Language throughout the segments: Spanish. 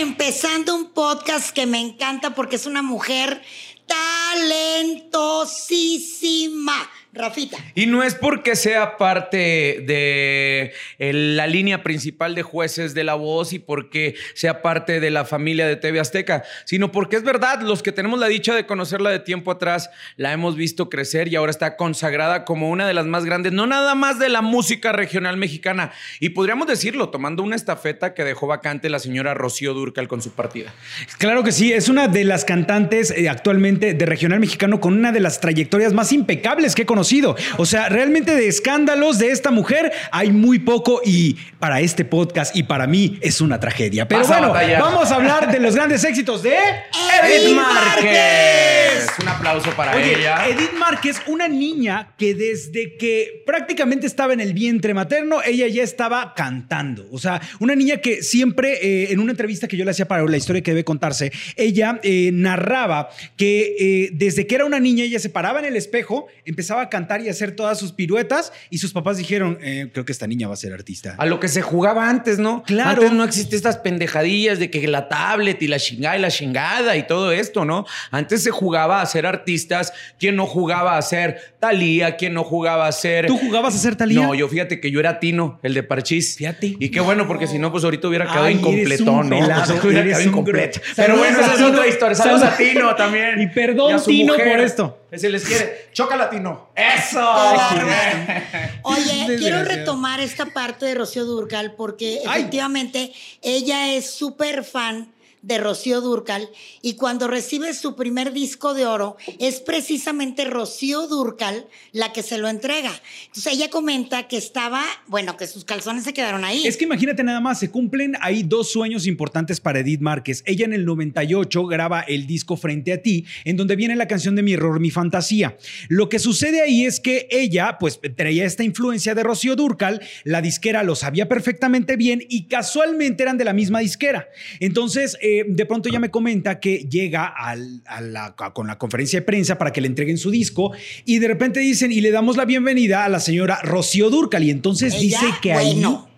empezando un podcast que me encanta porque es una mujer talentosísima. Rafita. Y no es porque sea parte de eh, la línea principal de jueces de la voz y porque sea parte de la familia de TV Azteca, sino porque es verdad, los que tenemos la dicha de conocerla de tiempo atrás, la hemos visto crecer y ahora está consagrada como una de las más grandes, no nada más de la música regional mexicana. Y podríamos decirlo, tomando una estafeta que dejó vacante la señora Rocío Durcal con su partida. Claro que sí, es una de las cantantes eh, actualmente de regional mexicano con una de las trayectorias más impecables que he conocido. O sea, realmente de escándalos de esta mujer hay muy poco y para este podcast y para mí es una tragedia. Pero bueno, vamos a hablar de los grandes éxitos de Edith Márquez. Aplauso para ella. Edith Márquez, una niña que desde que prácticamente estaba en el vientre materno, ella ya estaba cantando. O sea, una niña que siempre, eh, en una entrevista que yo le hacía para la historia que debe contarse, ella eh, narraba que eh, desde que era una niña, ella se paraba en el espejo, empezaba a cantar y hacer todas sus piruetas y sus papás dijeron, creo que esta niña va a ser artista. A lo que se jugaba antes, ¿no? Claro. Antes no existe estas pendejadillas de que la tablet y la chingada y la chingada y todo esto, ¿no? Antes se jugaba a ser artistas. ¿Quién no jugaba a ser Talía? ¿Quién no jugaba a ser... ¿Tú jugabas a ser Talía? No, yo fíjate que yo era Tino, el de Parchís. Fíjate. Y qué bueno, porque si no, pues ahorita hubiera quedado un ¿no? pelado, Pues, hubiera quedado incompleto. Pero bueno, esa es otra historia. Saludos a. Tino también. Y perdón, a su Tino, mujer. por esto. Se les quiere. Chócala, Tino. ¡Eso! Oye, quiero retomar esta parte de Rocío Durcal porque Ay. efectivamente ella es súper fan de Rocío Durcal y cuando recibe su primer disco de oro es precisamente Rocío Durcal la que se lo entrega. Entonces ella comenta que estaba, bueno, que sus calzones se quedaron ahí. Es que imagínate nada más, se cumplen ahí dos sueños importantes para Edith Márquez. Ella en el 98 graba el disco Frente a ti, en donde viene la canción de Mi error, mi fantasía. Lo que sucede ahí es que ella, pues, traía esta influencia de Rocío Durcal, la disquera lo sabía perfectamente bien y casualmente eran de la misma disquera. Entonces, eh, de pronto ella me comenta que llega al- a la- a- con la conferencia de prensa para que le entreguen su disco y de repente dicen, y le damos la bienvenida a la señora Rocío Durcal. Y entonces Ella, dice que ahí... bueno,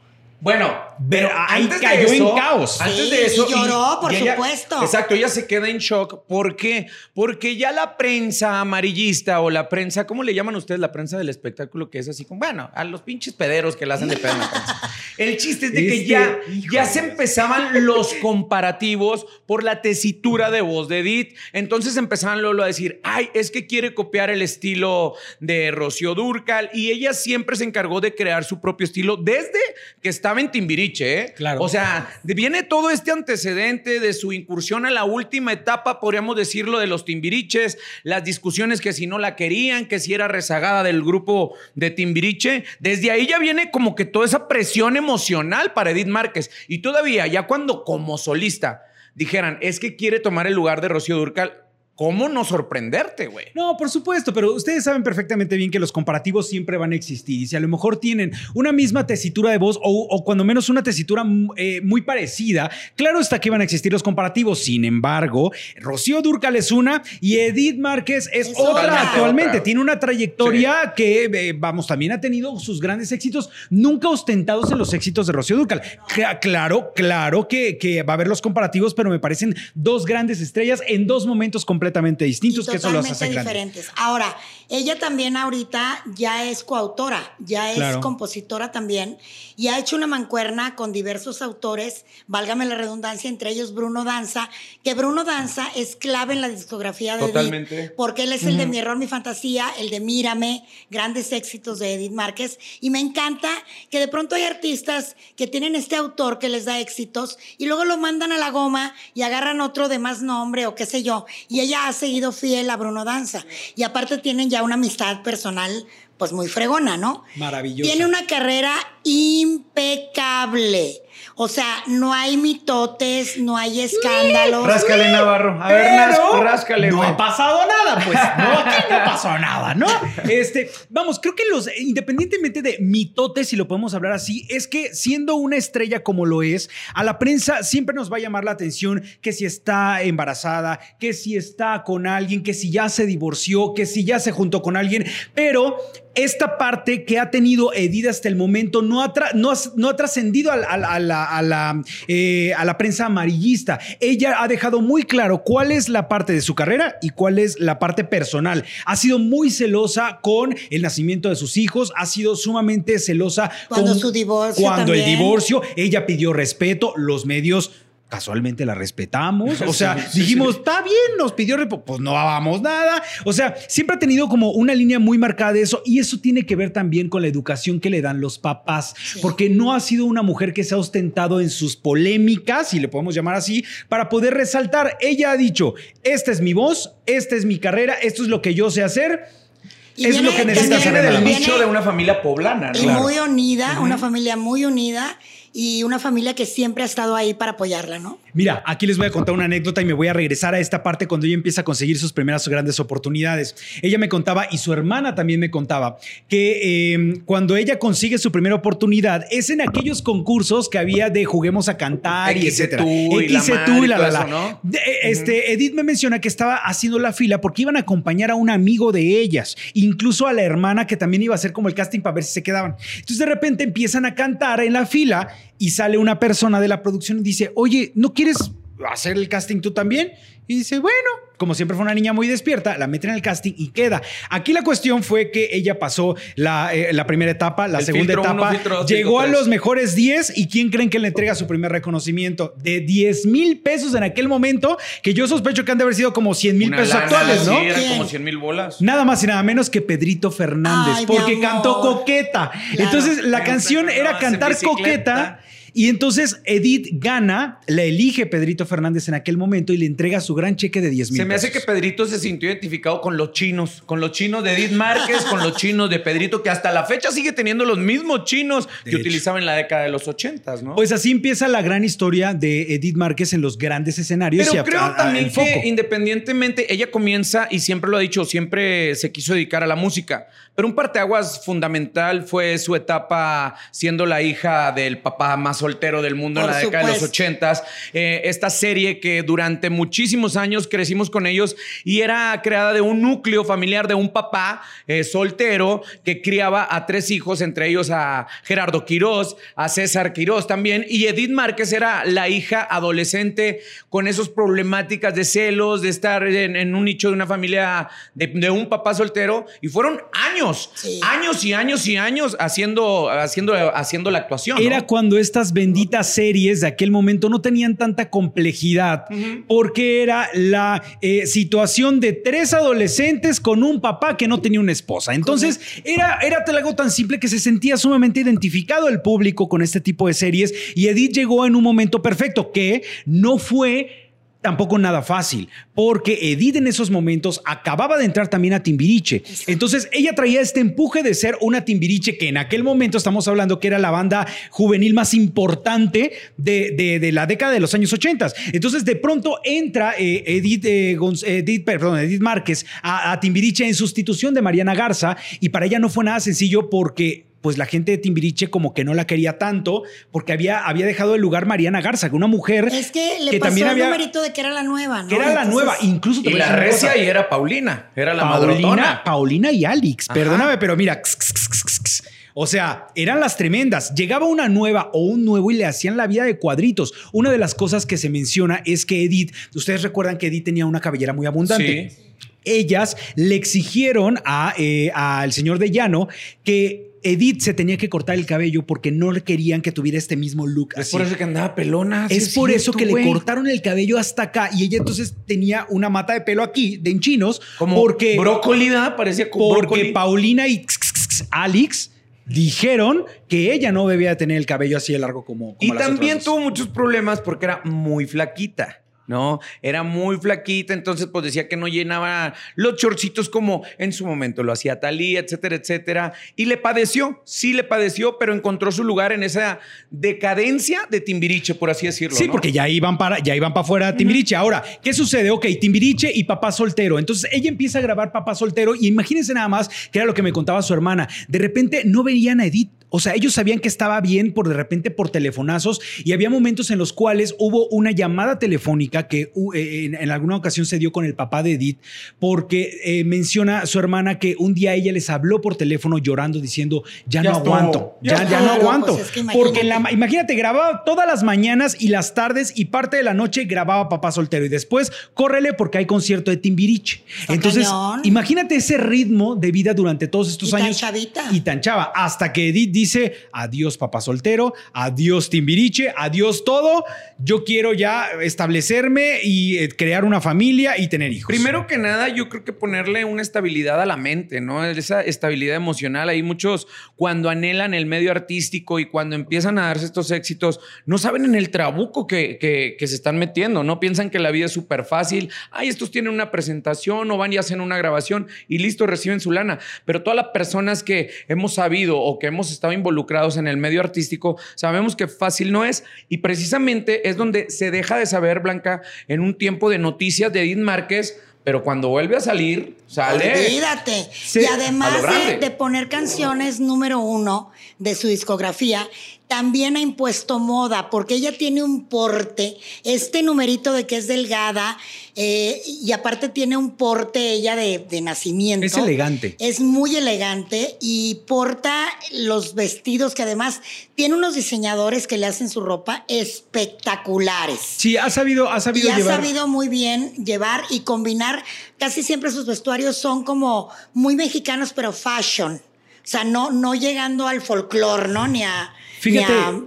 Bueno, Pero ahí antes de cayó en eso- caos. Antes Sí, de eso. y lloró, por ella- supuesto. Exacto, ella se queda en shock. ¿Por qué? Porque ya la prensa amarillista o la prensa, ¿cómo le llaman ustedes la prensa del espectáculo? Que es así como, bueno, a los pinches pederos que la hacen de pedo en la prensa. El chiste es de que Este, ya, hijo ya se empezaban los comparativos por la tesitura de voz de Edith. Entonces empezaban Lolo a decir, ay, es que quiere copiar el estilo de Rocío Durcal. Y ella siempre se encargó de crear su propio estilo desde que estaba en Timbiriche, ¿eh? Claro. O sea, viene todo este antecedente de su incursión a la última etapa, podríamos decirlo, de los Timbiriches, las discusiones que si no la querían, que si era rezagada del grupo de Timbiriche. Desde ahí ya viene como que toda esa presión emocional para Edith Márquez. Y todavía, ya cuando como solista dijeran, es que quiere tomar el lugar de Rocío Durcal, ¿cómo no sorprenderte, güey? No, por supuesto, pero ustedes saben perfectamente bien que los comparativos siempre van a existir y si a lo mejor tienen una misma tesitura de voz o, o cuando menos una tesitura mm, eh, muy parecida, claro está que van a existir los comparativos. Sin embargo, Rocío Durcal es una y Edith Márquez es, Es otra, actualmente. Otra. Tiene una trayectoria que, eh, vamos, también ha tenido sus grandes éxitos, nunca ostentados en los éxitos de Rocío Durcal. Cla- Claro, claro que, que va a haber los comparativos, pero me parecen dos grandes estrellas en dos momentos completamente distintos y que eso los hace grandes. diferentes. Ahora, ella también ahorita ya es coautora, ya es Claro. compositora también y ha hecho una mancuerna con diversos autores, válgame la redundancia, entre ellos Bruno Danza, que Bruno Danza es clave en la discografía de Totalmente. Edith, porque él es el de Mi error, mi fantasía, el de Mírame, grandes éxitos de Edith Márquez y me encanta que de pronto hay artistas que tienen este autor que les da éxitos y luego lo mandan a la goma y agarran otro de más nombre o qué sé yo y ella ha seguido fiel a Bruno Danza y aparte tienen ya una amistad personal pues muy fregona, ¿no? Maravillosa. Tiene una carrera impecable. O sea, no hay mitotes, no hay escándalos. Ráscale, Navarro. A ver, Pero ráscale, No ha pasado nada, pues. No, aquí no pasó nada, ¿no? Este, vamos, creo que los, independientemente de mitotes, si lo podemos hablar así, es que siendo una estrella como lo es, a la prensa siempre nos va a llamar la atención que si está embarazada, que si está con alguien, que si ya se divorció, que si ya se juntó con alguien, pero esta parte que ha tenido Edith hasta el momento no ha, no ha- no ha trascendido al- la, a, la, eh, a la prensa amarillista. Ella ha dejado muy claro cuál es la parte de su carrera y cuál es la parte personal. Ha sido muy celosa con el nacimiento de sus hijos, ha sido sumamente celosa Cuando con su divorcio Cuando el divorcio, ella pidió respeto, los medios casualmente la respetamos. O sea, Sí, sí, dijimos, sí. está bien, nos pidió pues no vamos nada. O sea, siempre ha tenido como una línea muy marcada de eso y eso tiene que ver también con la educación que le dan los papás, porque no ha sido una mujer que se ha ostentado en sus polémicas, si le podemos llamar así, para poder resaltar. Ella ha dicho, esta es mi voz, esta es mi carrera, esto es lo que yo sé hacer. Y es lo que necesita también hacer en la del vida. viene- nicho de una familia poblana, Y ¿no? muy unida, una familia muy unida y una familia que siempre ha estado ahí para apoyarla, ¿no? Mira, aquí les voy a contar una anécdota y me voy a regresar a esta parte cuando ella empieza a conseguir sus primeras grandes oportunidades. Ella me contaba y su hermana también me contaba que eh, cuando ella consigue su primera oportunidad es en aquellos concursos que había de juguemos a cantar y Exe etcétera. tú y la tú y la, la, la. eso, ¿no? De- eh, Este, Edith me menciona que estaba haciendo la fila porque iban a acompañar a un amigo de ellas, incluso a la hermana que también iba a hacer como el casting para ver si se quedaban. Entonces de repente empiezan a cantar en la fila y sale una persona de la producción y dice, oye, ¿no quieres hacer el casting tú también? Y dice, bueno, como siempre fue una niña muy despierta, la meten en el casting y queda. Aquí la cuestión fue que ella pasó la, eh, la primera etapa, la El segunda filtro uno, etapa, filtro dos, llegó filtro a los mejores 10 y ¿quién creen que le entrega su primer reconocimiento? De 10 mil pesos en aquel momento, que yo sospecho que han de haber sido como 100 mil pesos lana, actuales, ¿no? Sí, como 100 mil bolas. Nada más y nada menos que Pedrito Fernández, Ay, porque cantó Coqueta. Claro. Entonces la canción era cantar. Coqueta. Y entonces Edith gana, la elige Pedrito Fernández en aquel momento y le entrega su gran cheque de 10 mil Se me hace que Pedrito se sintió identificado con los chinos, con los chinos de Edith Márquez, con los chinos de Pedrito, que hasta la fecha sigue teniendo los mismos chinos De que hecho. utilizaba en la década de los ochentas, ¿no? Pues así empieza la gran historia de Edith Márquez en los grandes escenarios. y Pero a- creo a- a- también que independientemente, ella comienza y siempre lo ha dicho, siempre se quiso dedicar a la música. Pero un parteaguas fundamental fue su etapa siendo la hija del papá más soltero del mundo Por en la década de los ochentas. Eh, esta serie que durante muchísimos años crecimos con ellos y era creada de un núcleo familiar de un papá eh, soltero que criaba a tres hijos, entre ellos a Gerardo Quirós, a César Quirós también. Y Edith Márquez era la hija adolescente con esas problemáticas de celos, de estar en, en un nicho de una familia de, de un papá soltero. Y fueron años, Sí. años y años y años haciendo, haciendo, haciendo la actuación. ¿no? Era cuando estas benditas series de aquel momento no tenían tanta complejidad, porque era la eh, situación de tres adolescentes con un papá que no tenía una esposa. Entonces, era, era algo tan simple que se sentía sumamente identificado el público con este tipo de series y Edith llegó en un momento perfecto que no fue tampoco nada fácil, porque Edith en esos momentos acababa de entrar también a Timbiriche. Entonces ella traía este empuje de ser una Timbiriche que en aquel momento estamos hablando que era la banda juvenil más importante de, de- de la década de los años 80. Entonces de pronto entra eh, Edith, eh, Edith, perdón, Edith Márquez a, a Timbiriche en sustitución de Mariana Garza y para ella no fue nada sencillo porque pues la gente de Timbiriche como que no la quería tanto porque había, había dejado el lugar Mariana Garza, que una mujer Es que le que pasó también el había- numerito de que era la nueva, ¿no? que era la nueva, incluso te Y la recia y era Paulina, era la Paulina, madrotona. Paulina y Alex, Ajá. perdóname, pero mira, o sea, eran las tremendas. Llegaba una nueva o un nuevo y le hacían la vida de cuadritos. Una de las cosas que se menciona es que Edith, ustedes recuerdan que Edith tenía una cabellera muy abundante. Sí. Ellas le exigieron a, eh, al señor de Llano que Edith se tenía que cortar el cabello porque no le querían que tuviera este mismo look. Es así. por eso que andaba pelona. Es por eso que le cortaron el cabello hasta acá y ella entonces tenía una mata de pelo aquí, de enchinos, Como porque, brócoli, ¿verdad? Parecía como porque brócoli. Paulina y Alex dijeron que ella no debía tener el cabello así de largo como, como Y las también otras tuvo muchos problemas porque era muy flaquita. ¿No? Era muy flaquita, entonces pues decía que no llenaba los chorcitos como en su momento lo hacía Talía, etcétera, etcétera. Y le padeció, sí le padeció, pero encontró su lugar en esa decadencia de Timbiriche, por así decirlo. Sí, ¿no? porque ya iban para, ya iban para afuera Timbiriche. Ahora, ¿qué sucede? Ok, Timbiriche y papá soltero. Entonces ella empieza a grabar papá soltero y imagínense nada más que era lo que me contaba su hermana. De repente no veían a Edith O sea, ellos sabían que estaba bien por de repente por telefonazos y había momentos en los cuales hubo una llamada telefónica que uh, eh, en, en alguna ocasión se dio con el papá de Edith porque eh, menciona a su hermana que un día ella les habló por teléfono llorando diciendo, ya, Ya no estuvo, aguanto, ya ya, ya, estuvo". no aguanto. Pues es que porque la- imagínate. grababa todas las mañanas y las tardes y parte de la noche grababa papá soltero y después córrele porque hay concierto de Timbiriche. Está Entonces, cañón. imagínate ese ritmo de vida durante todos estos Y tan años. chavita. Y tan chava. Hasta que Edith dice: Adiós, papá soltero, adiós, Timbiriche, adiós todo. Yo quiero ya establecerme y eh, crear una familia y tener hijos. Primero que nada, yo creo que ponerle una estabilidad a la mente, ¿no? Esa estabilidad emocional. Hay muchos cuando anhelan el medio artístico y cuando empiezan a darse estos éxitos, no saben en el trabuco que, que- que se están metiendo, ¿no? Piensan que la vida es súper fácil. Ay, estos tienen una presentación o van y hacen una grabación y listo, reciben su lana. Pero todas las personas que hemos sabido o que hemos estado involucrados en el medio artístico, sabemos que fácil no es. Y precisamente es donde se deja de saber, Blanca, en un tiempo de noticias de Edith Márquez, pero cuando vuelve a salir, sale. Olvídate. Sí, y además de, de poner canciones número uno de su discografía, también ha impuesto moda, porque ella tiene un porte, este numerito de que es delgada, eh, y aparte tiene un porte ella de, de nacimiento. Es elegante. Es muy elegante y porta los vestidos que además tiene unos diseñadores que le hacen su ropa espectaculares. Sí, ha sabido, ha sabido Y ha sabido muy bien llevar y combinar. Casi siempre sus vestuarios son como muy mexicanos, pero fashion. O sea, no, no llegando al folclore, ¿no? Ni a. Fíjate, ni a-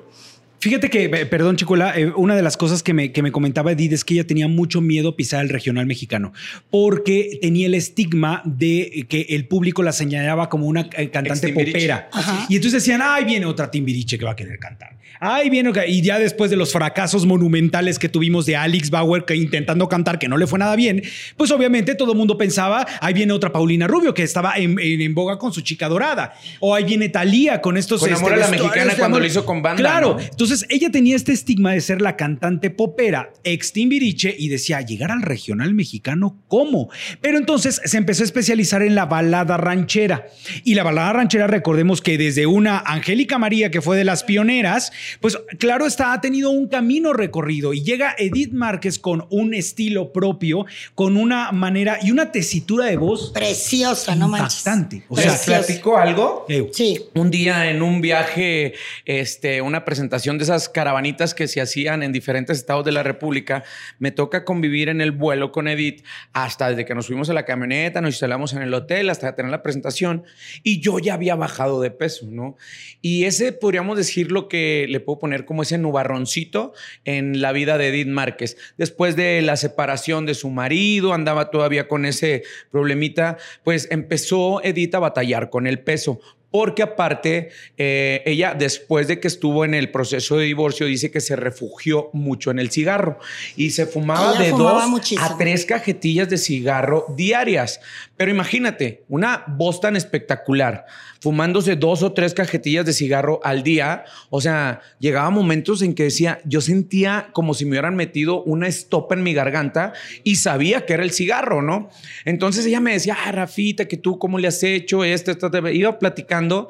fíjate que, perdón, Chicola, eh, una de las cosas que me, que me comentaba Edith es que ella tenía mucho miedo pisar el regional mexicano porque tenía el estigma de que el público la señalaba como una eh, cantante popera. Ajá. Y entonces decían, ay, viene otra Timbiriche que va a querer cantar. Ay, viene. otra-". Y ya después de los fracasos monumentales que tuvimos de Alex Bauer que intentando cantar que no le fue nada bien, pues obviamente todo el mundo pensaba, ahí viene otra Paulina Rubio que estaba en, en- en boga con su chica dorada. O ahí viene Talía con estos Con Amor a la Mexicana cuando amor. lo hizo con banda, Claro. ¿no? Entonces ella tenía este estigma de ser la cantante popera ex Timbiriche y decía, llegar al regional mexicano, ¿cómo? Pero entonces se empezó a especializar en la balada ranchera. Y la balada ranchera, recordemos que desde una Angélica María, que fue de las pioneras, pues claro está, ha tenido un camino recorrido y llega Edith Márquez con un estilo propio, con una manera y una tesitura de voz preciosa, no manches. impactante. O ¿Les sea, platico algo? Sí. Un día en un viaje, este, una presentación de esas caravanitas que se hacían en diferentes estados de la República, me toca convivir en el vuelo con Edith hasta desde que nos fuimos a la camioneta, nos instalamos en el hotel hasta tener la presentación y yo ya había bajado de peso, ¿no? Y ese podríamos decir lo que le puedo poner como ese nubarroncito en la vida de Edith Márquez. Después de la separación de su marido, andaba todavía con ese problemita, pues empezó Edith a batallar con el peso. Porque aparte, eh, ella después de que estuvo en el proceso de divorcio, dice que se refugió mucho en el cigarro y se fumaba Ella de fumaba dos muchísimo. a tres cajetillas de cigarro diarias. Pero imagínate, una voz tan espectacular, fumándose dos o tres cajetillas de cigarro al día. O sea, llegaba momentos en que decía, yo sentía como si me hubieran metido una estopa en mi garganta y sabía que era el cigarro, ¿no? Entonces ella me decía, ah, Rafita, que tú cómo le has hecho esto, esto, esto". iba platicando,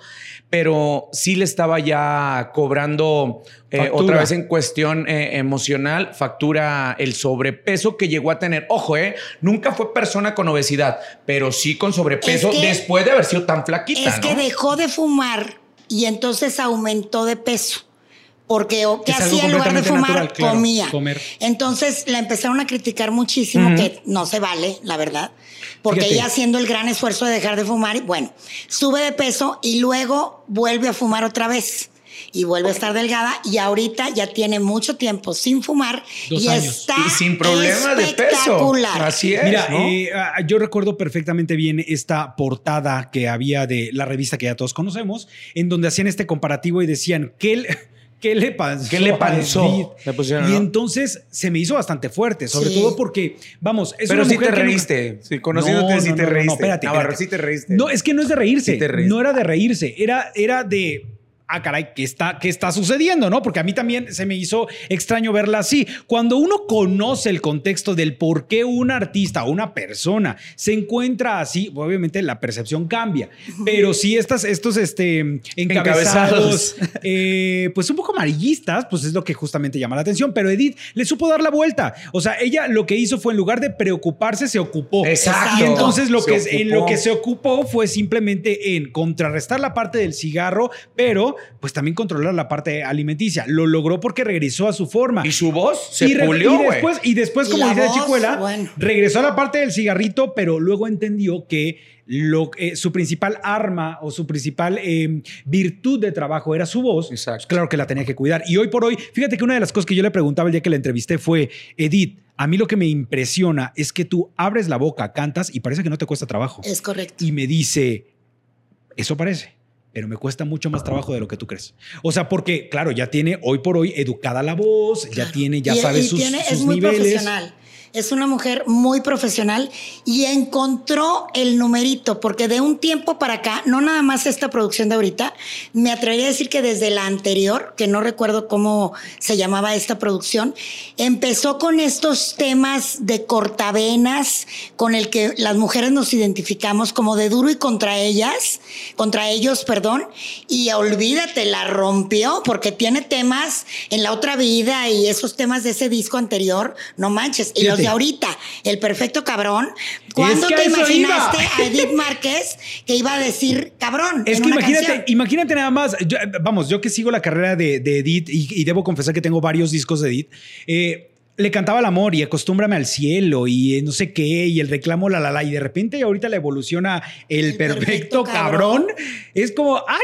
pero sí le estaba ya cobrando eh, otra vez en cuestión eh, emocional, factura el sobrepeso que llegó a tener. Ojo, eh, nunca fue persona con obesidad, pero sí con sobrepeso Es que- después de haber sido tan flaquita, Es que ¿no? dejó de fumar y entonces aumentó de peso. Porque ¿o ¿qué Es hacía en lugar de fumar? natural, claro, comía. comer. Entonces la empezaron a criticar muchísimo, que no se vale, la verdad. Porque Fíjate. ella haciendo el gran esfuerzo de dejar de fumar, y bueno, sube de peso y luego vuelve a fumar otra vez. Y vuelve a estar delgada y ahorita ya tiene mucho tiempo sin fumar Dos y años. está Y sin problemas de peso. espectacular. Así es. Mira, ¿no? eh, ah, yo recuerdo perfectamente bien esta portada que había de la revista que ya todos conocemos, en donde hacían este comparativo y decían, ¿qué, le- qué le pasó? ¿Qué le pasó? Pusieron, y ¿no? entonces se me hizo bastante fuerte, sobre Sí. todo porque, vamos, es Pero una sí mujer te que nunca- reíste. Sí, conociéndote, No, sí no, te no, no, reíste. espérate, Navarro, sí te reíste. No, es que no es de reírse. Sí te reíste. no era de reírse. Era, era de. Ah, caray, ¿qué está, ¿qué está sucediendo? ¿No? Porque a mí también se me hizo extraño verla así. Cuando uno conoce el contexto del por qué un artista o una persona se encuentra así, obviamente la percepción cambia. Pero si estas, estos este, encabezados, eh, pues un poco amarillistas, pues es lo que justamente llama la atención. Pero Edith le supo dar la vuelta. O sea, ella lo que hizo fue en lugar de preocuparse, se ocupó. Exacto. Y entonces lo Se que, en lo que se ocupó fue simplemente en contrarrestar la parte del cigarro, pero pues también controlar la parte alimenticia. Lo logró porque regresó a su forma. Y su voz se y, pulió, y después, y después, Y como dice la voz, chicuela, bueno. regresó a la parte del cigarrito, pero luego entendió que lo, eh, su principal arma o su principal eh, virtud de trabajo era su voz. Exacto. Pues claro que la tenía que cuidar. Y hoy por hoy, fíjate que una de las cosas que yo le preguntaba el día que la entrevisté fue, Edith, a mí lo que me impresiona es que tú abres la boca, cantas y parece que no te cuesta trabajo. Es correcto. Y me dice, eso parece, pero me cuesta mucho más trabajo de lo que tú crees. O sea, porque, claro, ya tiene hoy por hoy educada la voz, ya tiene, ya Y- sabe y sus, tiene- sus es muy niveles. profesional. Es una mujer muy profesional y encontró el numerito, porque de un tiempo para acá, no nada más esta producción de ahorita, me atrevería a decir que desde la anterior, que no recuerdo cómo se llamaba esta producción, empezó con estos temas de cortavenas con el que las mujeres nos identificamos como de duro y contra ellas, contra ellos, perdón, y olvídate, la rompió porque tiene temas en la otra vida y esos temas de ese disco anterior, no manches, y los Fíjate. de ahorita, el perfecto cabrón. ¿Cuándo que te imaginaste iba. a Edith Márquez que iba a decir cabrón? Es en que una imagínate, canción? imagínate nada más, yo, vamos, yo que sigo la carrera de, de Edith y, y debo confesar que tengo varios discos de Edith, eh, le cantaba el amor y acostúmbrame al cielo y eh, no sé qué y el reclamo la la la y de repente ahorita la evoluciona el, El perfecto, perfecto cabrón. cabrón. Es como, ah,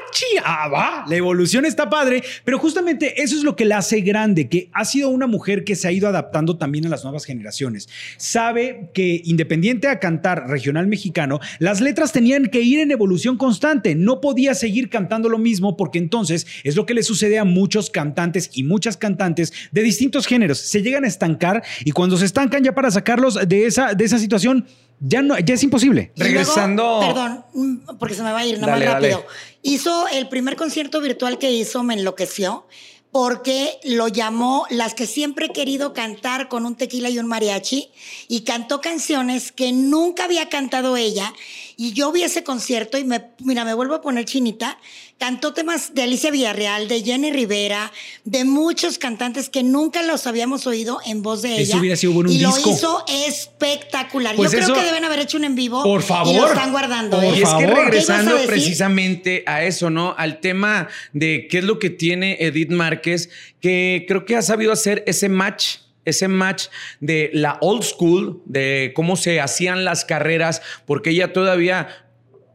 ah, va, la evolución está padre, pero justamente eso es lo que la hace grande, que ha sido una mujer que se ha ido adaptando también a las nuevas generaciones. Sabe que independiente a cantar regional mexicano, las letras tenían que ir en evolución constante, no podía seguir cantando lo mismo porque entonces es lo que le sucede a muchos cantantes y muchas cantantes de distintos géneros, se llegan a estancar y cuando se estancan ya para sacarlos de esa, de esa situación, ya, no, ya es imposible. Y luego, Regresando- perdón, mm, porque se me va a ir nada Dale, más dale. rápido. Hizo el primer concierto virtual que hizo, me enloqueció, porque lo llamó Las que siempre he querido cantar con un tequila y un mariachi, y cantó canciones que nunca había cantado ella. Y yo vi ese concierto y me, mira, me vuelvo a poner chinita. Cantó temas de Alicia Villarreal, de Jenny Rivera, de muchos cantantes que nunca los habíamos oído en voz de ella. Eso hubiera sido bueno un y disco. lo hizo espectacular. Pues Yo creo que deben haber hecho un en vivo. Por Y favor. lo están guardando. Por ¿eh? Y es que favor. ¿Qué ibas a regresando precisamente a eso, ¿no? Al tema de qué es lo que tiene Edith Márquez, que creo que ha sabido hacer ese match. Ese match de la old school, de cómo se hacían las carreras, porque ella todavía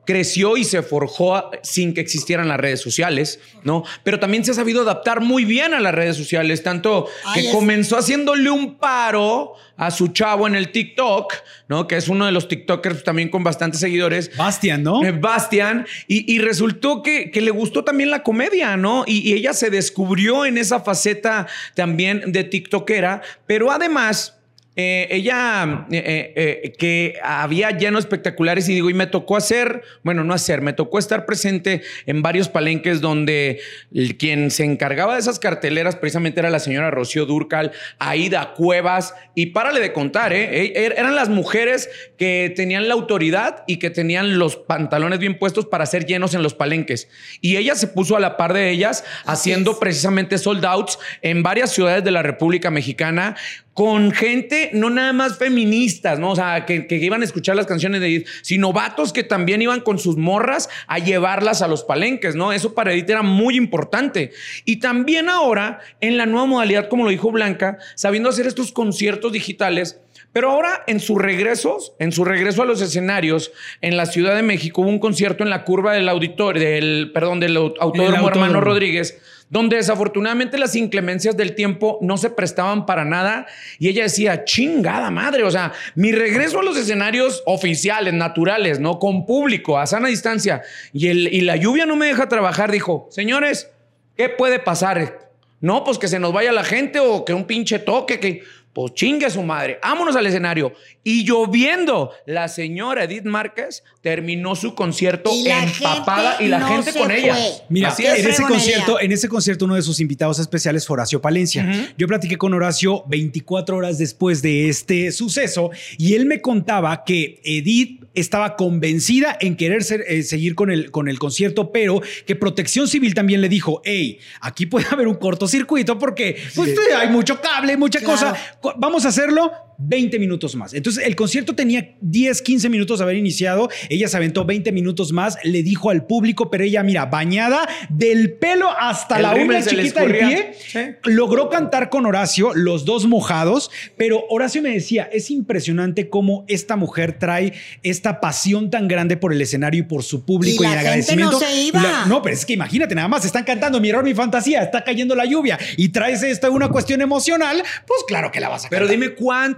creció y se forjó sin que existieran las redes sociales, ¿no? Pero también se ha sabido adaptar muy bien a las redes sociales, tanto que comenzó haciéndole un paro a su chavo en el TikTok, ¿no? Que es uno de los TikTokers también con bastantes seguidores. Bastian, ¿no? Eh, Bastian, y, y resultó que, que le gustó también la comedia, ¿no? Y, y ella se descubrió en esa faceta también de TikTokera, pero además. Eh, ella eh, eh, que había llenos espectaculares y digo, y me tocó hacer, bueno, no hacer, me tocó estar presente en varios palenques donde el- quien se encargaba de esas carteleras precisamente era la señora Rocío Durcal, Aida Cuevas, y párale de contar, ¿eh? E- er- eran las mujeres que tenían la autoridad y que tenían los pantalones bien puestos para hacer llenos en los palenques. Y ella se puso a la par de ellas haciendo precisamente sold outs en varias ciudades de la República Mexicana con gente no nada más feministas, ¿no? O sea, que, que iban a escuchar las canciones de Edith, sino vatos que también iban con sus morras a llevarlas a los palenques, ¿no? Eso para Edith era muy importante. Y también ahora, en la nueva modalidad, como lo dijo Blanca, sabiendo hacer estos conciertos digitales, pero ahora en sus regresos, en su regreso a los escenarios en la Ciudad de México, hubo un concierto en la curva del auditorio, del, perdón, del au- autódromo autódromo. Hermano Rodríguez, donde desafortunadamente las inclemencias del tiempo no se prestaban para nada y ella decía, chingada madre, o sea, mi regreso a los escenarios oficiales, naturales, ¿no? Con público, a sana distancia, y, el, y la lluvia no me deja trabajar, dijo, señores, ¿qué puede pasar? No, pues que se nos vaya la gente o que un pinche toque, que... pues chingue a su madre, vámonos al escenario. Y lloviendo, la señora Edith Márquez terminó su concierto Y empapada y la no gente con ella. fue. Mira, Así ¿Qué en ese, concierto, en ese concierto uno de sus invitados especiales fue Horacio Palencia. Yo platiqué con Horacio 24 horas después de este suceso y él me contaba que Edith estaba convencida en querer ser- eh, seguir con el, con el concierto, pero que Protección Civil también le dijo, hey, aquí puede haber un cortocircuito porque pues, hay mucho cable, mucha Claro. cosa. Vamos a hacerlo 20 minutos más. Entonces el concierto tenía 10, 15 minutos de haber iniciado. Ella se aventó 20 minutos más, le dijo al público, pero ella, mira, bañada del pelo hasta El la uña chiquita del pie. Sí. Logró cantar con Horacio, los dos mojados, pero Horacio me decía, es impresionante cómo esta mujer trae esta pasión tan grande por el escenario y por su público Y y, la el gente no agradecimiento. se iba. la- no, pero es que imagínate, nada más están cantando mi error, mi fantasía, está cayendo la lluvia y traes esto una cuestión emocional, pues claro que la vas a Pero cantar. dime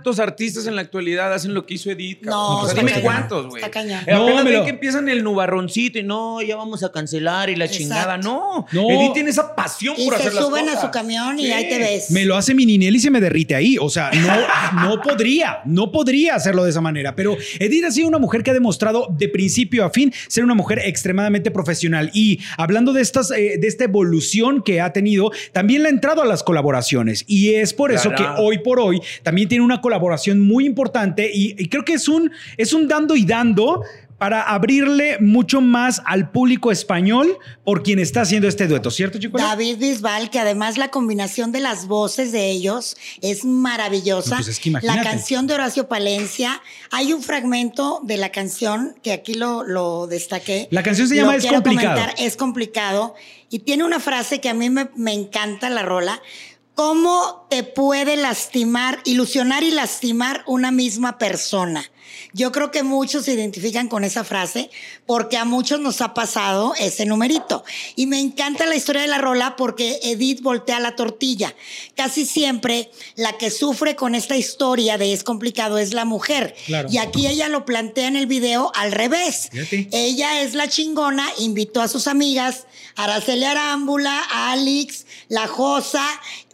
cuántos artistas en la actualidad hacen lo que hizo Edith. cabrón? No, O sea, está dime cañón. cuántos, güey. Está cañón. Eh, Apenas No, me ven lo- que empiezan el nubarroncito y no, ya vamos a cancelar y la Exacto. chingada. No. No. Edith tiene esa pasión Y por se hacer las suben a su camión y Sí. ahí te ves. Me lo hace mi Ninel y se me derrite ahí. O sea, no, no podría, no podría hacerlo de esa manera. Pero Edith ha sido una mujer que ha demostrado de principio a fin ser una mujer extremadamente profesional. Y hablando de, estas, eh, de esta evolución que ha tenido, también le ha entrado a las colaboraciones. Y es por eso Claro. que hoy por hoy también tiene una colaboración muy importante. Y, y creo que es un, es un dando y dando. Para abrirle mucho más al público español por quien está haciendo este dueto, ¿cierto, chicos? David Bisbal, que además la combinación de las voces de ellos es maravillosa. No, pues es que la canción de Horacio Palencia, hay un fragmento de la canción que aquí lo, lo destaqué. La canción se Lo llama Es quiero complicado. comentar, es complicado. Y tiene una frase que a mí me, me encanta la rola. ¿Cómo te puede lastimar, ilusionar y lastimar una misma persona? Yo creo que muchos se identifican con esa frase porque a muchos nos ha pasado ese numerito. Y me encanta la historia de la rola porque Edith voltea la tortilla. Casi siempre la que sufre con esta historia de es complicado es la mujer. Claro. Y aquí ella lo plantea en el video al revés. Fíjate. Ella es la chingona, invitó a sus amigas, Araceli Arámbula, Alex, La Josa.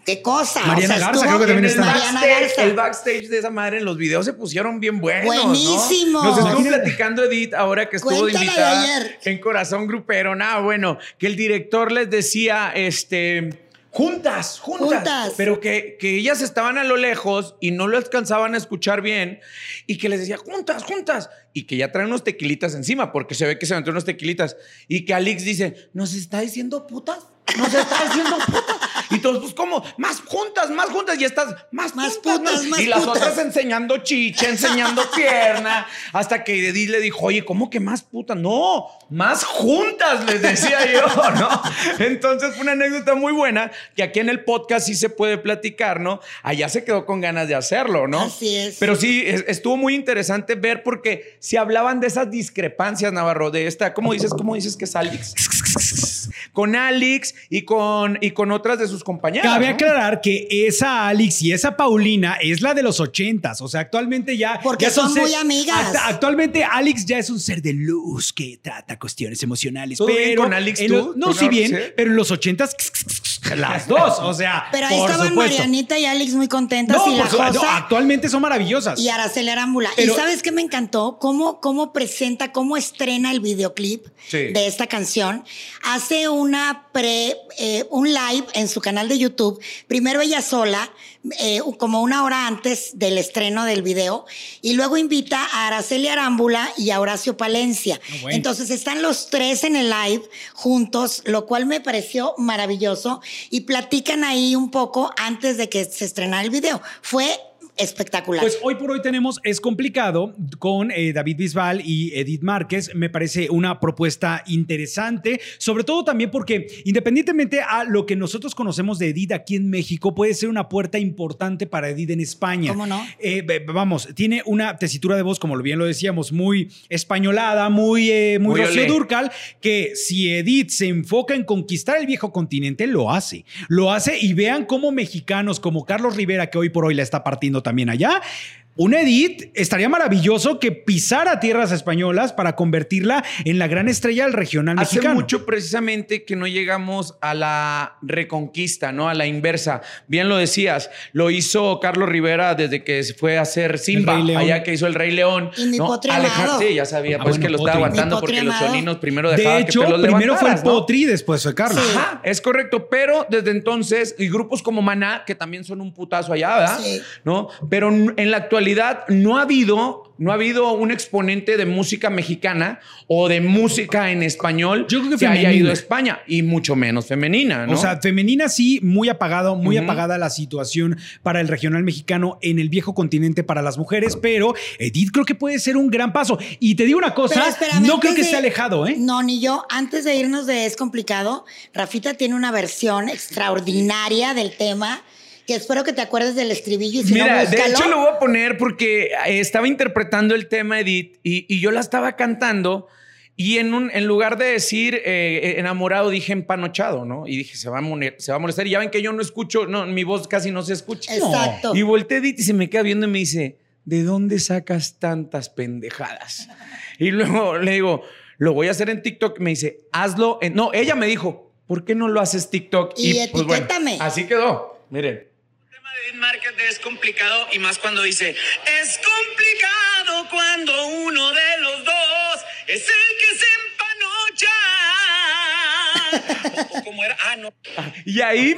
¿Qué cosa? Mariana Garza, estuvo- creo que también el, está. Mariana backstage, Garza. el backstage de esa madre en los videos se pusieron bien buenos. ¿no? Buenísimo. Nos estuvo Imagínate. platicando Edith ahora que estuvo de invitada ayer. en Corazón Grupero. Nada, bueno, que el director les decía, este. Juntas, juntas, Juntas. Pero que, que ellas estaban a lo lejos y no lo alcanzaban a escuchar bien y que les decía, juntas, juntas. Y que ya traen unos tequilitas encima porque se ve que se meten unos tequilitas. Y que Alex dice, ¿nos está diciendo putas? ¿Nos está diciendo putas? Y todos, pues, ¿cómo? Más juntas, más juntas. Y estas, más, Más juntas, putas, más Y las putas. otras enseñando chicha, enseñando pierna. Hasta que Edith le dijo, oye, ¿cómo que más putas? No, más juntas, les decía yo, ¿no? Entonces fue una anécdota muy buena que aquí en el podcast sí se puede platicar, ¿no? Allá se quedó con ganas de hacerlo, ¿no? Así es. Pero sí, es- estuvo muy interesante ver porque si hablaban de esas discrepancias, Navarro, de esta, ¿cómo dices? ¿Cómo dices que es Alex? Con Alex y con, y con otras de sus compañeras. Cabe ¿no? aclarar que esa Alex y esa Paulina es la de los ochentas. O sea, actualmente ya. Porque ya son ser- muy amigas. Actualmente Alex ya es un ser de luz que trata cuestiones emocionales. ¿Todo bien pero con Alex tú? los- no, ¿Tú sí no? bien, ¿Sí? pero en los ochentas las dos. O sea, Pero ahí por estaban supuesto. Marianita y Alex muy contentas No, y la su- no, actualmente son maravillosas. y Araceli Arámbula. Pero- y ¿sabes qué me encantó? Cómo, cómo presenta, cómo estrena el videoclip Sí. de esta canción. Hace una pre, eh, un live en su canal de YouTube. Primero ella sola, eh, como una hora antes del estreno del video. Y luego invita a Araceli Arámbula y a Horacio Palencia. Ah, bueno. Entonces están los tres en el live juntos, lo cual me pareció maravilloso. Y platican ahí un poco antes de que se estrenara el video. Fue espectacular. Pues hoy por hoy tenemos Es Complicado con eh, David Bisbal y Edith Márquez. Me parece una propuesta interesante, sobre todo también porque independientemente a lo que nosotros conocemos de Edith aquí en México, puede ser una puerta importante para Edith en España. ¿Cómo no? Eh, vamos, tiene una tesitura de voz, como bien lo decíamos, muy españolada, muy, eh, muy, Muy Rocío olé. Dúrcal, que si Edith se enfoca en conquistar el viejo continente, lo hace. Lo hace y vean cómo mexicanos como Carlos Rivera, que hoy por hoy la está partiendo también allá, un Edith estaría maravilloso que pisara tierras españolas para convertirla en la gran estrella del regional Hace mexicano. mucho precisamente que no llegamos a la reconquista, ¿no? A la inversa. Bien lo decías, lo hizo Carlos Rivera desde que se fue a hacer Simba, allá que hizo el Rey León. Y mi ¿no? potri Alejar- amado. Sí, ya sabía, Ah, pues bueno, que lo estaba aguantando porque los soninos primero dejaban De hecho, que te los primero fue el. Potri y después fue Carlos. Sí. Ajá, es correcto, pero desde entonces, y grupos como Maná, que también son un putazo allá, ¿verdad? Sí. ¿No? Pero en la actualidad no ha habido, no ha habido un exponente de música mexicana o de música en español Yo creo que haya ido a España, y mucho menos femenina, ¿no? O sea, femenina sí, muy apagado, muy apagada la situación para el regional mexicano en el viejo continente para las mujeres, pero Edith creo que puede ser un gran paso. Y te digo una cosa, espérame, no creo que de- esté alejado, ¿eh? No, ni yo. Antes de irnos de Es Complicado, Rafita tiene una versión extraordinaria del tema que espero que te acuerdes del estribillo y si Mira, no, de hecho lo voy a poner porque eh, estaba interpretando el tema Edith y, y yo la estaba cantando y en, un, en lugar de decir eh, enamorado dije empanochado, ¿no? Y dije, se va, a mone- se va a molestar. Y ya ven que yo no escucho, no, mi voz casi no se escucha. Exacto. Y volteé a Edith y se me queda viendo y me dice, ¿de dónde sacas tantas pendejadas? Y luego le digo, lo voy a hacer en TikTok. Me dice, hazlo. En... No, ella me dijo, ¿por qué no lo haces TikTok? Y pues, bueno, etiquétame. así quedó. Miren. De es complicado y más cuando dice es complicado cuando uno de O, o como era, ah, no. Y ahí,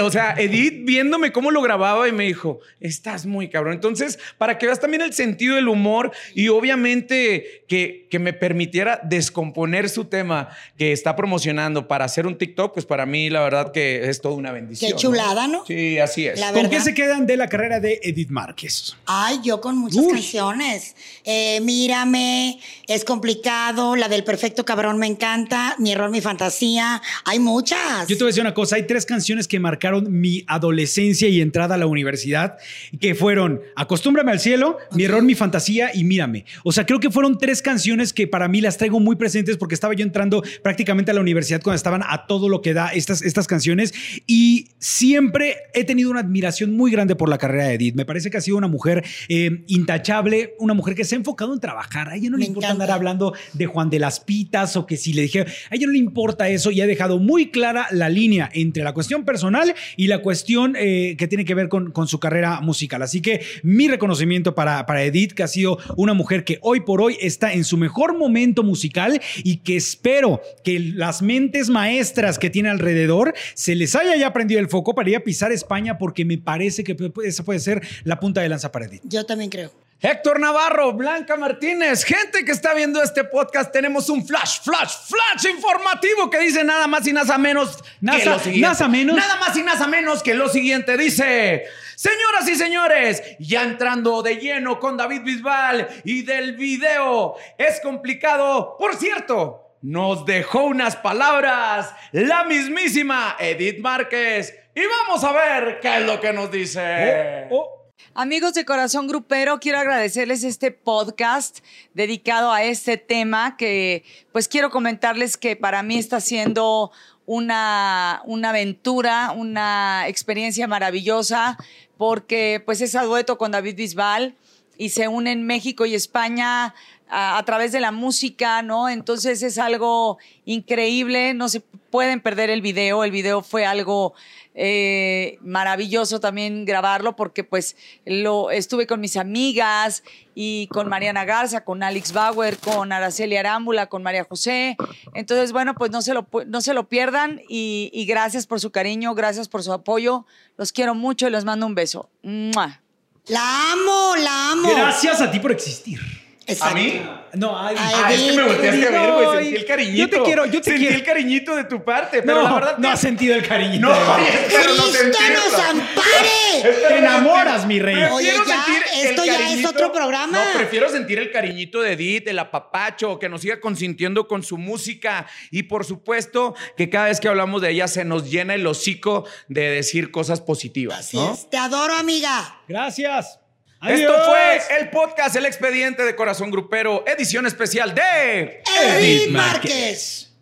o sea, Edith viéndome cómo lo grababa y me dijo, estás muy cabrón. Entonces, para que veas también el sentido del humor y obviamente que, que me permitiera descomponer su tema que está promocionando para hacer un TikTok, pues para mí la verdad que es toda una bendición. Qué chulada, ¿no? Sí, así es. La ¿Con qué se quedan de la carrera de Edith Márquez? Ay, yo con muchas Uy. canciones. Eh, Mírame, es complicado, la del perfecto cabrón me encanta, Mi error, mi fantasía. Hay muchas. Yo te voy a decir una cosa, hay tres canciones que marcaron mi adolescencia y entrada a la universidad, que fueron Acostúmbrame al cielo, Mi error, mi fantasía y Mírame. O sea, creo que fueron tres canciones que para mí las traigo muy presentes porque estaba yo entrando prácticamente a la universidad cuando estaban a todo lo que da estas, estas canciones y siempre he tenido una admiración muy grande por la carrera de Edith. Me parece que ha sido una mujer eh, intachable, una mujer que se ha enfocado en trabajar. A ella no le Me importa encanta. andar hablando de Juan de las Pitas o que si le dije, a ella no le importa eso y ha dejado muy clara la línea entre la cuestión personal y la cuestión eh, que tiene que ver con, con su carrera musical. Así que mi reconocimiento para, para Edith, que ha sido una mujer que hoy por hoy está en su mejor momento musical y que espero que las mentes maestras que tiene alrededor se les haya ya prendido el foco para ir a pisar España porque me parece que esa puede ser la punta de lanza para Edith. Yo también creo. Héctor Navarro, Blanca Martínez, gente que está viendo este podcast, tenemos un flash, flash, flash informativo que dice nada más y nada menos que lo siguiente. nasa menos. Nada más y nada menos que lo siguiente. Dice, señoras y señores, ya entrando de lleno con David Bisbal y del video, es complicado. Por cierto, nos dejó unas palabras la mismísima Edith Márquez. Y vamos a ver qué es lo que nos dice. Oh, oh. Amigos de Corazón Grupero, quiero agradecerles este podcast dedicado a este tema que pues quiero comentarles que para mí está siendo una, una aventura, una experiencia maravillosa porque pues es a dueto con David Bisbal y se unen México y España a, a través de la música, ¿no? Entonces es algo increíble, no se pueden perder el video, el video fue algo eh, maravilloso también grabarlo porque pues lo estuve con mis amigas y con Mariana Garza, con Alex Bauer, con Araceli Arámbula, con María José. Entonces, bueno, pues no se lo, no se lo pierdan y, y gracias por su cariño, gracias por su apoyo. Los quiero mucho y les mando un beso. ¡Mua! La amo, la amo. Gracias a ti por existir. Exacto. ¿A mí? No, ay, Ay, Ah, es que me volteaste a ver, güey. Sentí el cariñito. yo te quiero, yo te Sentí quiero. el cariñito de tu parte, pero no, la verdad no has sentido el cariñito. No, no ¡Cristo sentirlo. nos ampare! Te enamoras, mi rey. Oye, ya, sentir el esto ya es otro programa. No, prefiero sentir el cariñito de Edith, el apapacho, que nos siga consintiendo con su música. Y por supuesto, que cada vez que hablamos de ella se nos llena el hocico de decir cosas positivas. Así ¿no? es. Te adoro, amiga. Gracias. Esto fue el podcast El Expediente de Corazón Grupero, edición especial de Edith Márquez.